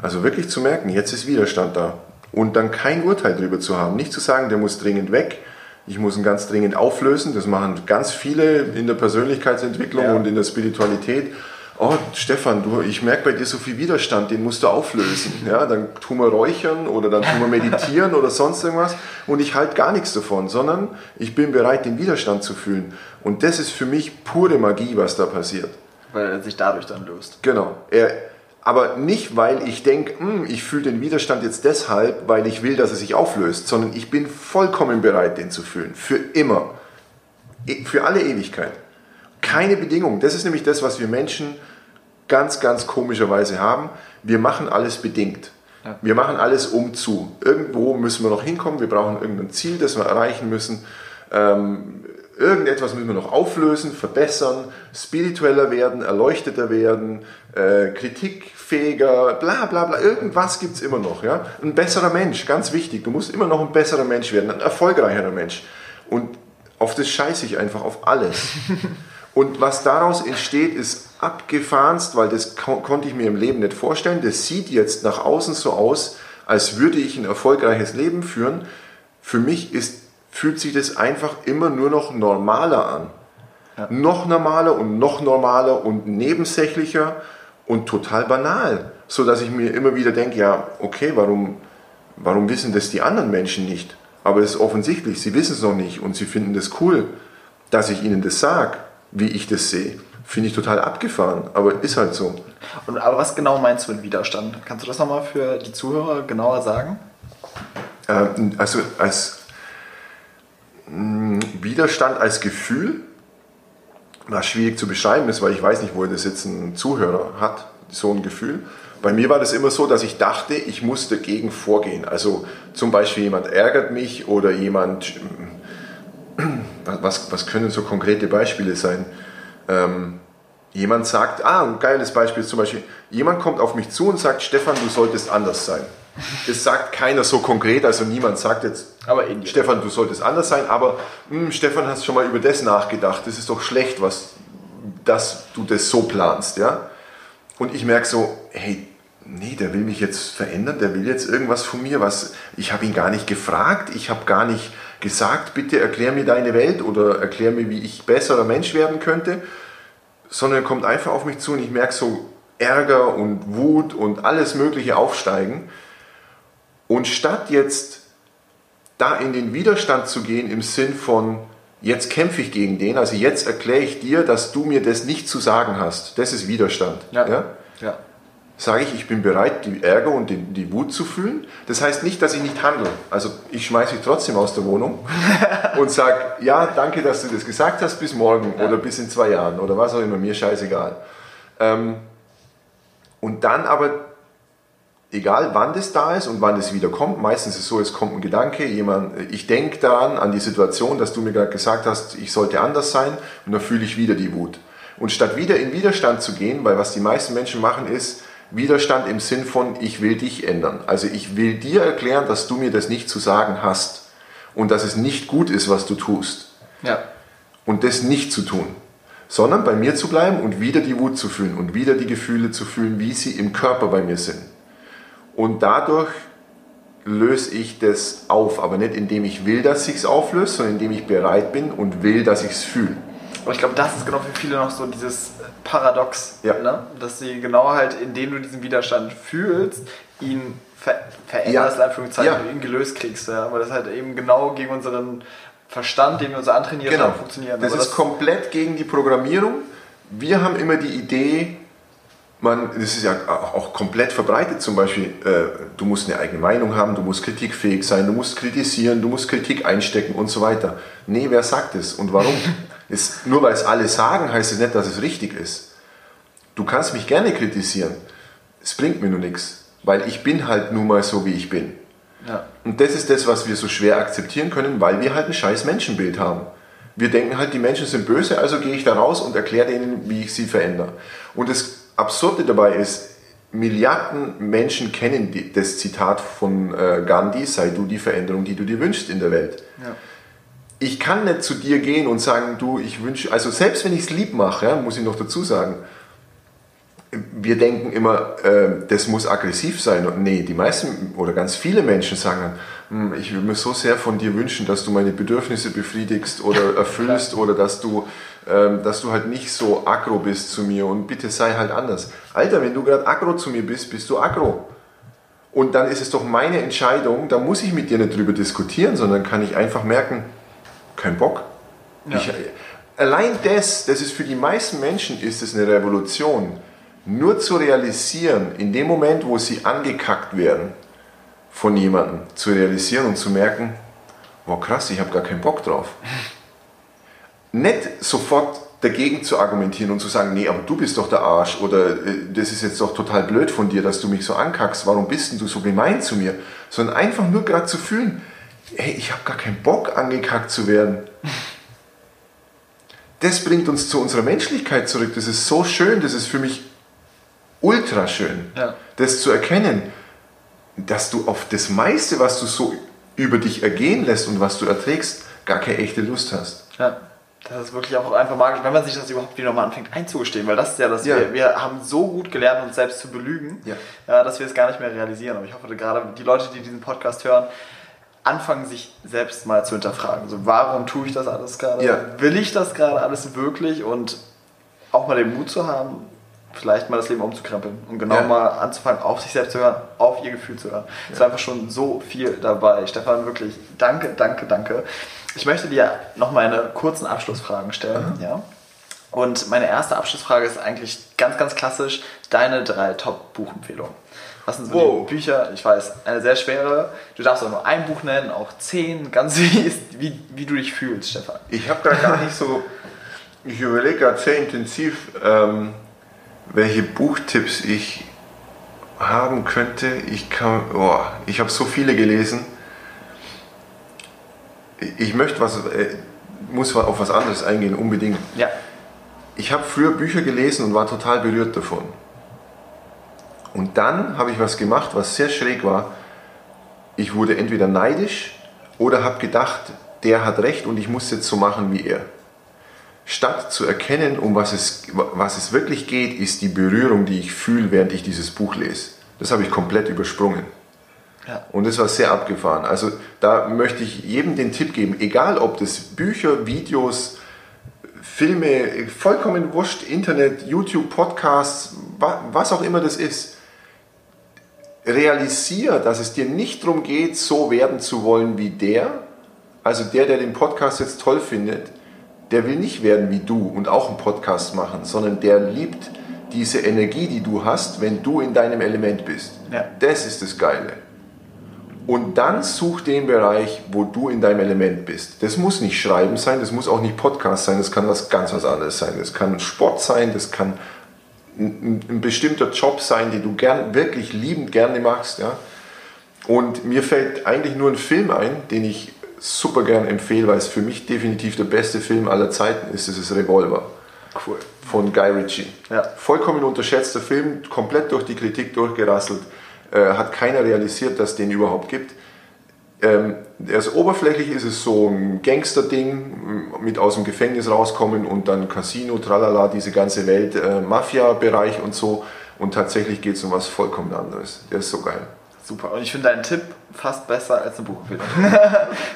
Also wirklich zu merken, jetzt ist Widerstand da und dann kein Urteil darüber zu haben. Nicht zu sagen, der muss dringend weg, ich muss ihn ganz dringend auflösen. Das machen ganz viele in der Persönlichkeitsentwicklung ja. und in der Spiritualität. Oh, Stefan, du, ich merke bei dir so viel Widerstand, den musst du auflösen. Ja, dann tun wir räuchern oder dann tun wir meditieren oder sonst irgendwas. Und ich halte gar nichts davon, sondern ich bin bereit, den Widerstand zu fühlen. Und das ist für mich pure Magie, was da passiert. Weil er sich dadurch dann löst. Genau. Er, aber nicht, weil ich denke, hm, ich fühle den Widerstand jetzt deshalb, weil ich will, dass er sich auflöst, sondern ich bin vollkommen bereit, den zu fühlen. Für immer. E, für alle Ewigkeit. Keine Bedingung. Das ist nämlich das, was wir Menschen ganz, ganz komischerweise haben. Wir machen alles bedingt. Wir machen alles um zu. Irgendwo müssen wir noch hinkommen, wir brauchen irgendein Ziel, das wir erreichen müssen. Ähm, irgendetwas müssen wir noch auflösen, verbessern, spiritueller werden, erleuchteter werden, äh, kritikfähiger, bla bla bla. Irgendwas gibt es immer noch. Ja? Ein besserer Mensch, ganz wichtig. Du musst immer noch ein besserer Mensch werden, ein erfolgreicherer Mensch. Und auf das scheiße ich einfach, auf alles. Und was daraus entsteht, ist abgefahrenst, weil das ko konnte ich mir im Leben nicht vorstellen. Das sieht jetzt nach außen so aus, als würde ich ein erfolgreiches Leben führen. Für mich ist fühlt sich das einfach immer nur noch normaler an. Ja. Noch normaler und noch normaler und nebensächlicher und total banal. So dass ich mir immer wieder denke, ja, okay, warum, warum wissen das die anderen Menschen nicht? Aber es ist offensichtlich, sie wissen es noch nicht und sie finden das cool, dass ich ihnen das sage, wie ich das sehe. Finde ich total abgefahren, aber ist halt so. Und, aber was genau meinst du mit Widerstand? Kannst du das nochmal für die Zuhörer genauer sagen? Ähm, also als hm, Widerstand als Gefühl, was schwierig zu beschreiben ist, weil ich weiß nicht, wo das jetzt ein Zuhörer hat, so ein Gefühl. Bei mir war das immer so, dass ich dachte, ich muss dagegen vorgehen. Also zum Beispiel jemand ärgert mich oder jemand, hm, was, was können so konkrete Beispiele sein? Ähm, jemand sagt, ah, ein geiles Beispiel ist zum Beispiel, jemand kommt auf mich zu und sagt, Stefan, du solltest anders sein. Das sagt keiner so konkret, also niemand sagt jetzt, Stefan, du solltest anders sein, aber hm, Stefan, hast schon mal über das nachgedacht, das ist doch schlecht, was, dass du das so planst, ja? Und ich merke so, hey, nee, der will mich jetzt verändern, der will jetzt irgendwas von mir, was, ich habe ihn gar nicht gefragt, ich habe gar nicht gesagt, bitte erklär mir deine Welt oder erklär mir, wie ich besserer Mensch werden könnte, sondern er kommt einfach auf mich zu und ich merke so Ärger und Wut und alles Mögliche aufsteigen und statt jetzt da in den Widerstand zu gehen im Sinn von, jetzt kämpfe ich gegen den, also jetzt erkläre ich dir, dass du mir das nicht zu sagen hast, das ist Widerstand. Ja. ja? ja. Sage ich, ich bin bereit, die Ärger und die, die, Wut zu fühlen. Das heißt nicht, dass ich nicht handle. Also ich schmeiße dich trotzdem aus der Wohnung und sage, ja, danke, dass du das gesagt hast, bis morgen ja. oder bis in zwei Jahren oder was auch immer, mir scheißegal. Ähm, und dann aber egal wann das da ist und wann es wieder kommt, meistens ist es so, es kommt ein Gedanke, jemand, ich denke daran, an die Situation, dass du mir gerade gesagt hast, ich sollte anders sein und dann fühle ich wieder die Wut. Und statt wieder in Widerstand zu gehen, weil was die meisten Menschen machen ist, Widerstand im Sinn von, ich will dich ändern. Also ich will dir erklären, dass du mir das nicht zu sagen hast. und dass es nicht gut ist, was du tust. Ja. Und das nicht zu tun, sondern bei mir zu bleiben und wieder die Wut zu fühlen und wieder die Gefühle zu fühlen, wie sie im Körper bei mir sind. Und dadurch löse ich das auf, aber nicht indem ich will, dass ich es auflöse, sondern indem ich bereit bin und will, dass ich es fühle. Aber ich glaube, das ist genau für viele noch so dieses Paradox, Ja. ne? dass sie genau halt, indem du diesen Widerstand fühlst, ihn ver veränderst, Ja. in Anführungszeichen, Ja. und ihn gelöst kriegst. Ja? Weil das halt eben genau gegen unseren Verstand, den wir uns antrainiert Genau. haben, funktioniert. Das Aber ist komplett gegen die Programmierung. Wir haben immer die Idee, man, das ist ja auch komplett verbreitet, zum Beispiel, äh, du musst eine eigene Meinung haben, du musst kritikfähig sein, du musst kritisieren, du musst Kritik einstecken und so weiter. Nee, wer sagt es und warum? es, nur weil es alle sagen, heißt es nicht, dass es richtig ist. Du kannst mich gerne kritisieren, es bringt mir nur nichts, weil ich bin halt nun mal so, wie ich bin. ja. Und das ist das, was wir so schwer akzeptieren können, weil wir halt ein scheiß Menschenbild haben. Wir denken halt, die Menschen sind böse, also gehe ich da raus und erkläre denen, wie ich sie verändere. Und das Absurde dabei ist, Milliarden Menschen kennen die, das Zitat von äh, Gandhi, sei du die Veränderung, die du dir wünschst in der Welt. Ja. Ich kann nicht zu dir gehen und sagen, du, ich wünsche, also selbst wenn ich es lieb mache, ja, muss ich noch dazu sagen, wir denken immer, äh, das muss aggressiv sein. Und nee, die meisten oder ganz viele Menschen sagen dann, "Hm, ich würde mir so sehr von dir wünschen, dass du meine Bedürfnisse befriedigst oder erfüllst oder dass du, dass du halt nicht so aggro bist zu mir und bitte sei halt anders. Alter, wenn du gerade aggro zu mir bist, bist du aggro. Und dann ist es doch meine Entscheidung, da muss ich mit dir nicht drüber diskutieren, sondern kann ich einfach merken, kein Bock. Ja. Ich, allein das, das ist für die meisten Menschen ist es eine Revolution. Nur zu realisieren, in dem Moment, wo sie angekackt werden von jemandem, zu realisieren und zu merken, wow krass, ich habe gar keinen Bock drauf. Nicht sofort dagegen zu argumentieren und zu sagen, nee, aber du bist doch der Arsch oder äh, das ist jetzt doch total blöd von dir, dass du mich so ankackst, warum bist denn du so gemein zu mir? Sondern einfach nur gerade zu fühlen, hey, ich habe gar keinen Bock angekackt zu werden. Das bringt uns zu unserer Menschlichkeit zurück. Das ist so schön, das ist für mich ultra schön, Ja. das zu erkennen, dass du auf das meiste, was du so über dich ergehen lässt und was du erträgst, gar keine echte Lust hast. Ja, das ist wirklich auch einfach magisch, wenn man sich das überhaupt wieder mal anfängt einzugestehen, weil das ist ja das, Ja. wir, wir haben so gut gelernt, uns selbst zu belügen, Ja. ja, dass wir es gar nicht mehr realisieren. Aber ich hoffe, gerade die Leute, die diesen Podcast hören, anfangen, sich selbst mal zu hinterfragen. So, warum tue ich das alles gerade? Ja. Will ich das gerade alles wirklich? Und auch mal den Mut zu haben, vielleicht mal das Leben umzukrempeln und genau Ja. mal anzufangen, auf sich selbst zu hören, auf ihr Gefühl zu hören. Es war einfach schon so viel dabei. Stefan, wirklich danke, danke, danke. Ich möchte dir noch meine kurzen Abschlussfragen stellen. Ja? Und meine erste Abschlussfrage ist eigentlich ganz, ganz klassisch: Deine drei Top-Buchempfehlungen. Was sind so Wow. die Bücher? Ich weiß, eine sehr schwere. Du darfst auch nur ein Buch nennen, auch zehn, ganz wie, wie, wie du dich fühlst, Stefan. Ich habe da gar nicht so, ich überlege gerade sehr intensiv, ähm, welche Buchtipps ich haben könnte. Ich kann, oh, ich habe so viele gelesen. Ich möchte was, äh, muss auf was anderes eingehen, unbedingt. Ja. Ich habe früher Bücher gelesen und war total berührt davon. Und dann habe ich was gemacht, was sehr schräg war. Ich wurde entweder neidisch oder habe gedacht, der hat recht und ich muss jetzt so machen wie er. Statt zu erkennen, um was es, was es wirklich geht, ist die Berührung, die ich fühle, während ich dieses Buch lese. Das habe ich komplett übersprungen. Ja. Und das war sehr abgefahren. Also da möchte ich jedem den Tipp geben, egal ob das Bücher, Videos, Filme, vollkommen wurscht, Internet, YouTube, Podcasts, wa- was auch immer das ist. Realisiere, dass es dir nicht darum geht, so werden zu wollen wie der. Also der, der den Podcast jetzt toll findet, der will nicht werden wie du und auch einen Podcast machen, sondern der liebt diese Energie, die du hast, wenn du in deinem Element bist. Ja. Das ist das Geile. Und dann such den Bereich, wo du in deinem Element bist. Das muss nicht Schreiben sein, das muss auch nicht Podcast sein, das kann was ganz was anderes sein. Das kann Sport sein, das kann ein, ein bestimmter Job sein, den du gern, wirklich liebend gerne machst. Ja? Und mir fällt eigentlich nur ein Film ein, den ich super gern empfehle, weil es für mich definitiv der beste Film aller Zeiten ist. Das ist Revolver Cool. von Guy Ritchie. Ja. Vollkommen unterschätzter Film, komplett durch die Kritik durchgerasselt. Äh, hat keiner realisiert, dass es den überhaupt gibt. ähm, erst oberflächlich ist es so ein Gangster-Ding, mit aus dem Gefängnis rauskommen und dann Casino, tralala, diese ganze Welt, äh, Mafia-Bereich und so. Und tatsächlich geht es um was vollkommen anderes. Der ist so geil. Super. Und ich finde deinen Tipp fast besser als eine Buchempfehlung.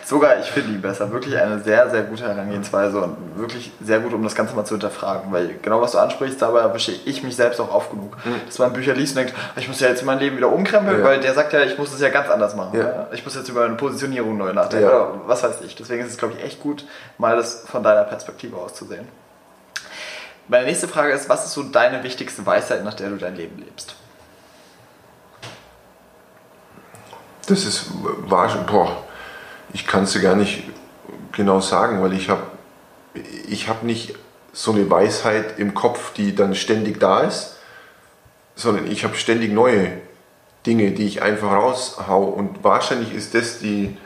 Sogar, ich finde ihn besser. Wirklich eine sehr, sehr gute Herangehensweise und wirklich sehr gut, um das Ganze mal zu hinterfragen. Weil genau was du ansprichst, dabei erwische ich mich selbst auch oft genug. Mhm. Dass man Bücher liest und denkt, ich muss ja jetzt mein Leben wieder umkrempeln, ja. weil der sagt ja, ich muss es ja ganz anders machen. Ja. Ich muss jetzt über eine Positionierung neu nachdenken. Ja. Oder was weiß ich. Deswegen ist es, glaube ich, echt gut, mal das von deiner Perspektive aus zu sehen. Meine nächste Frage ist, was ist so deine wichtigste Weisheit, nach der du dein Leben lebst? Das ist wahr, boah, ich kann es dir gar nicht genau sagen, weil ich habe ich hab nicht so eine Weisheit im Kopf, die dann ständig da ist, sondern ich habe ständig neue Dinge, die ich einfach raushau und wahrscheinlich ist das die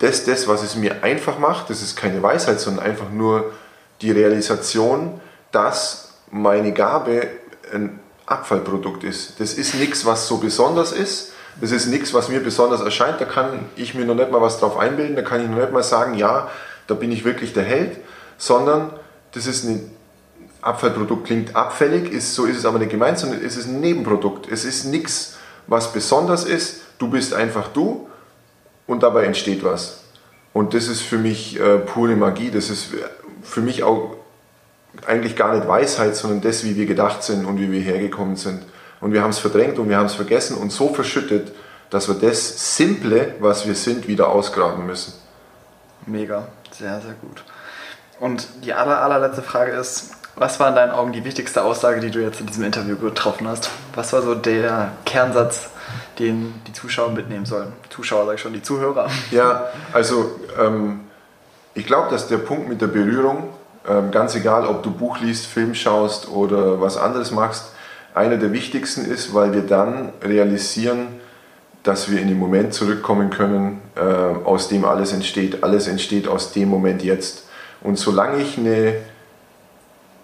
das, das, was es mir einfach macht, das ist keine Weisheit, sondern einfach nur die Realisation, dass meine Gabe ein Abfallprodukt ist. Das ist nichts, was so besonders ist, das ist nichts, was mir besonders erscheint. Da kann ich mir noch nicht mal was drauf einbilden. Da kann ich noch nicht mal sagen, ja, da bin ich wirklich der Held. Sondern das ist ein Abfallprodukt, klingt abfällig, ist, so ist es aber nicht gemeint, sondern es ist ein Nebenprodukt. Es ist nichts, was besonders ist. Du bist einfach du und dabei entsteht was. Und das ist für mich äh, pure Magie. Das ist für mich auch eigentlich gar nicht Weisheit, sondern das, wie wir gedacht sind und wie wir hergekommen sind und wir haben es verdrängt und wir haben es vergessen und so verschüttet, dass wir das Simple, was wir sind, wieder ausgraben müssen. Mega, sehr, sehr gut. Und die aller, allerletzte Frage ist, was war in deinen Augen die wichtigste Aussage, die du jetzt in diesem Interview getroffen hast? Was war so der Kernsatz, den die Zuschauer mitnehmen sollen? Zuschauer, sag ich schon, die Zuhörer. Ja, also ähm, ich glaube, dass der Punkt mit der Berührung, ähm, ganz egal, ob du Buch liest, Film schaust oder was anderes machst, einer der wichtigsten ist, weil wir dann realisieren, dass wir in den Moment zurückkommen können, äh, aus dem alles entsteht. Alles entsteht aus dem Moment jetzt. Und solange ich eine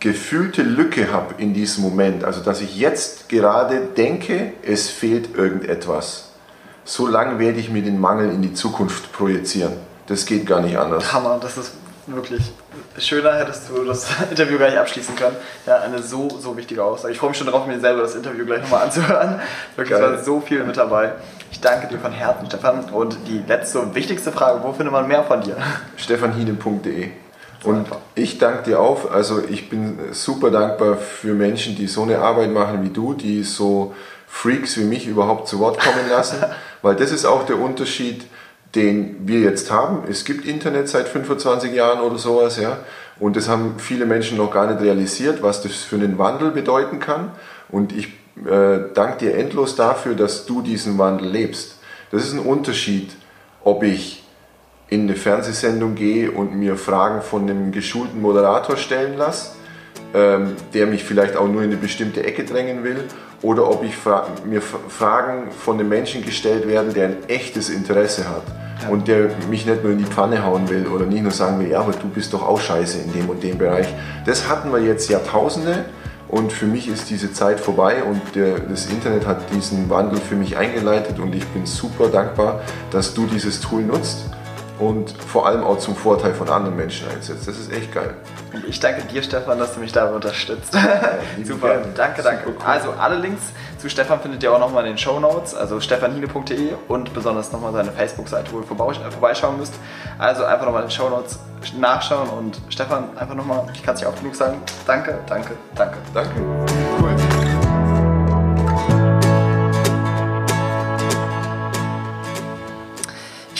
gefühlte Lücke habe in diesem Moment, also dass ich jetzt gerade denke, es fehlt irgendetwas, solange werde ich mir den Mangel in die Zukunft projizieren. Das geht gar nicht anders. Hammer, das ist wirklich schöner hättest du das Interview gar nicht abschließen können. Ja, eine so, so wichtige Aussage. Ich freue mich schon darauf, mir selber das Interview gleich nochmal anzuhören. Wirklich, Geil. war so viel mit dabei. Ich danke dir von Herzen, Stefan. Und die letzte und wichtigste Frage, wo findet man mehr von dir? stefanhine.de und ich danke dir auch. Also ich bin super dankbar für Menschen, die so eine Arbeit machen wie du, die so Freaks wie mich überhaupt zu Wort kommen lassen. Weil das ist auch der Unterschied den wir jetzt haben. Es gibt Internet seit 25 Jahren oder sowas, ja. Und das haben viele Menschen noch gar nicht realisiert, was das für einen Wandel bedeuten kann. Und ich äh, danke dir endlos dafür, dass du diesen Wandel lebst. Das ist ein Unterschied, ob ich in eine Fernsehsendung gehe und mir Fragen von einem geschulten Moderator stellen lasse, ähm, der mich vielleicht auch nur in eine bestimmte Ecke drängen will, oder ob ich mir Fragen von einem Menschen gestellt werden, der ein echtes Interesse hat ja. und der mich nicht nur in die Pfanne hauen will oder nicht nur sagen will, ja, aber du bist doch auch scheiße in dem und dem Bereich. Das hatten wir jetzt Jahrtausende und für mich ist diese Zeit vorbei und der, das Internet hat diesen Wandel für mich eingeleitet und ich bin super dankbar, dass du dieses Tool nutzt und vor allem auch zum Vorteil von anderen Menschen einsetzt. Das ist echt geil. Ich danke dir, Stefan, dass du mich dabei unterstützt. Ja, Super, gerne. danke, danke. Cool. Also alle Links zu Stefan findet ihr auch nochmal in den Show Notes, also stefanhine.de und besonders nochmal seine Facebook-Seite, wo ihr vorbeischauen müsst. Also einfach nochmal in den Show Notes nachschauen und Stefan, einfach nochmal, ich kann es nicht oft genug sagen, danke, danke, danke. Danke. Cool.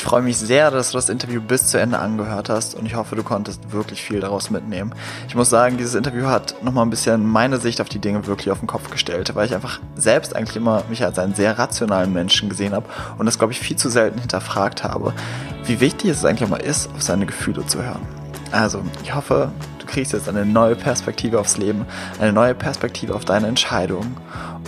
Freue mich sehr, dass du das Interview bis zu Ende angehört hast und ich hoffe, du konntest wirklich viel daraus mitnehmen. Ich muss sagen, dieses Interview hat nochmal ein bisschen meine Sicht auf die Dinge wirklich auf den Kopf gestellt, weil ich einfach selbst eigentlich immer mich als einen sehr rationalen Menschen gesehen habe und das, glaube ich, viel zu selten hinterfragt habe, wie wichtig es eigentlich immer ist, auf seine Gefühle zu hören. Also, ich hoffe, du kriegst jetzt eine neue Perspektive aufs Leben, eine neue Perspektive auf deine Entscheidungen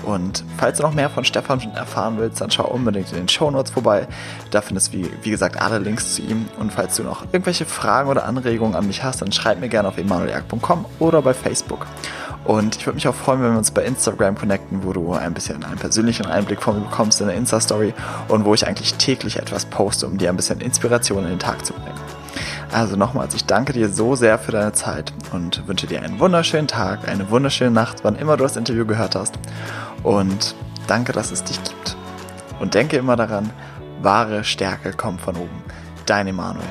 und falls du noch mehr von Stefan erfahren willst, dann schau unbedingt in den Show Notes vorbei. Da findest du, wie, wie gesagt, alle Links zu ihm. Und falls du noch irgendwelche Fragen oder Anregungen an mich hast, dann schreib mir gerne auf emanueljagd.com oder bei Facebook. Und ich würde mich auch freuen, wenn wir uns bei Instagram connecten, wo du ein bisschen einen persönlichen Einblick von mir bekommst in der Insta-Story und wo ich eigentlich täglich etwas poste, um dir ein bisschen Inspiration in den Tag zu bringen. Also nochmals, ich danke dir so sehr für deine Zeit und wünsche dir einen wunderschönen Tag, eine wunderschöne Nacht, wann immer du das Interview gehört hast. Und danke, dass es dich gibt. Und denke immer daran, wahre Stärke kommt von oben. Dein Emanuel.